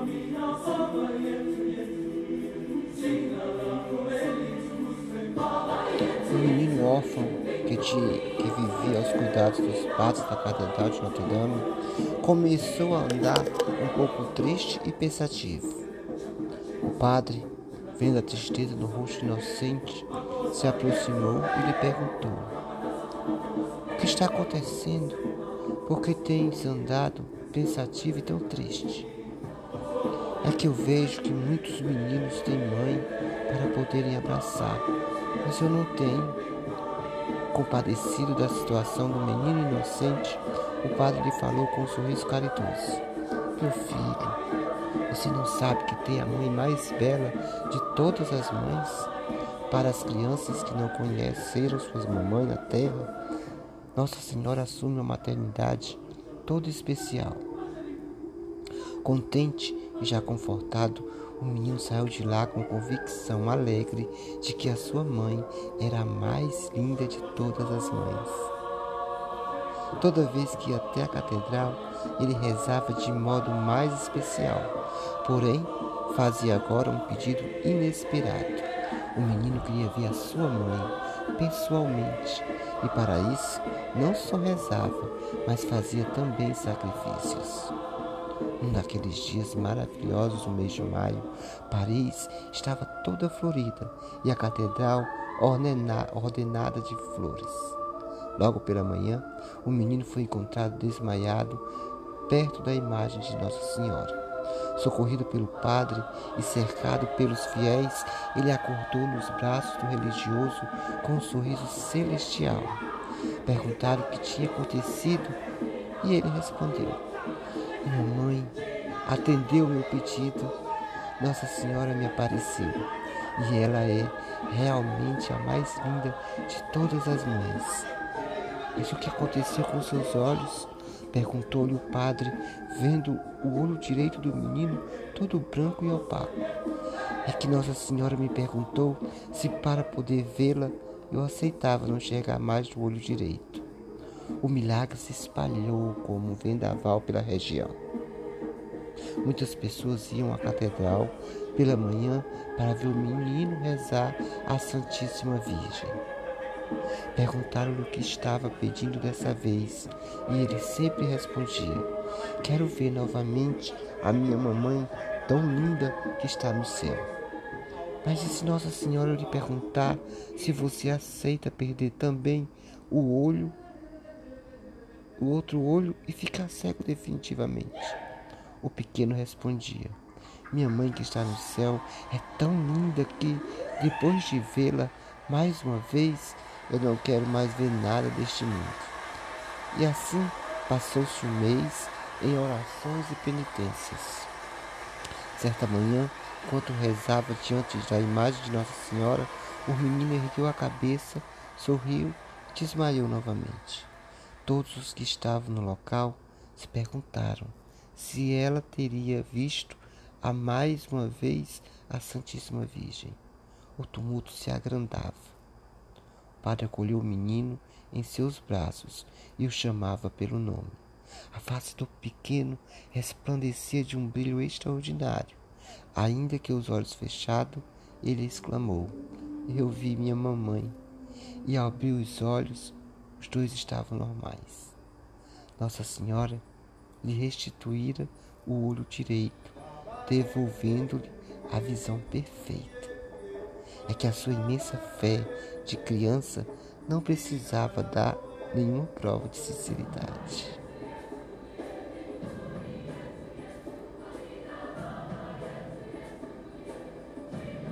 Um menino órfão que, te, que vivia aos cuidados dos padres da Catedral de Notre Dame começou a andar um pouco triste e pensativo. O padre, vendo a tristeza no rosto inocente, se aproximou e lhe perguntou: O que está acontecendo? Por que tens andado pensativo e tão triste? É que eu vejo que muitos meninos têm mãe para poderem abraçar, mas eu não tenho. Compadecido da situação do menino inocente, o padre lhe falou com um sorriso caridoso: Meu filho, você não sabe que tem a mãe mais bela de todas as mães? Para as crianças que não conheceram suas mamães na terra, Nossa Senhora assume uma maternidade toda especial. Contente e já confortado, o menino saiu de lá com convicção alegre de que a sua mãe era a mais linda de todas as mães. Toda vez que ia até a catedral, ele rezava de modo mais especial. Porém, fazia agora um pedido inesperado. O menino queria ver a sua mãe pessoalmente e, para isso, não só rezava, mas fazia também sacrifícios. Um daqueles dias maravilhosos do mês de maio, Paris estava toda florida e a catedral ordenada de flores. Logo pela manhã, o menino foi encontrado desmaiado perto da imagem de Nossa Senhora. Socorrido pelo padre e cercado pelos fiéis, ele acordou nos braços do religioso com um sorriso celestial. Perguntaram o que tinha acontecido e ele respondeu: Minha mãe atendeu meu pedido. Nossa Senhora me apareceu e ela é realmente a mais linda de todas as mães. Mas o que aconteceu com seus olhos? Perguntou-lhe o padre, vendo o olho direito do menino todo branco e opaco. É que Nossa Senhora me perguntou se para poder vê-la eu aceitava não enxergar mais do olho direito. O milagre se espalhou como um vendaval pela região. Muitas pessoas iam à catedral pela manhã para ver o menino rezar à Santíssima Virgem. Perguntaram-lhe o que estava pedindo dessa vez, e ele sempre respondia: Quero ver novamente a minha mamãe tão linda que está no céu. Mas e se Nossa Senhora lhe perguntar se você aceita perder também o olho, o outro olho e ficar cego definitivamente? O pequeno respondia: Minha mãe que está no céu é tão linda que, depois de vê-la mais uma vez, eu não quero mais ver nada deste mundo. E assim passou-se um mês em orações e penitências. Certa manhã, enquanto rezava diante da imagem de Nossa Senhora, o menino ergueu a cabeça, sorriu e desmaiou novamente. Todos os que estavam no local se perguntaram se ela teria visto a mais uma vez a Santíssima Virgem. O tumulto se agrandava. O padre acolheu o menino em seus braços e o chamava pelo nome. A face do pequeno resplandecia de um brilho extraordinário. Ainda que os olhos fechados, ele exclamou: Eu vi minha mamãe. E ao abrir os olhos, os dois estavam normais. Nossa Senhora lhe restituíra o olho direito, devolvendo-lhe a visão perfeita. É que a sua imensa fé de criança não precisava dar nenhuma prova de sinceridade.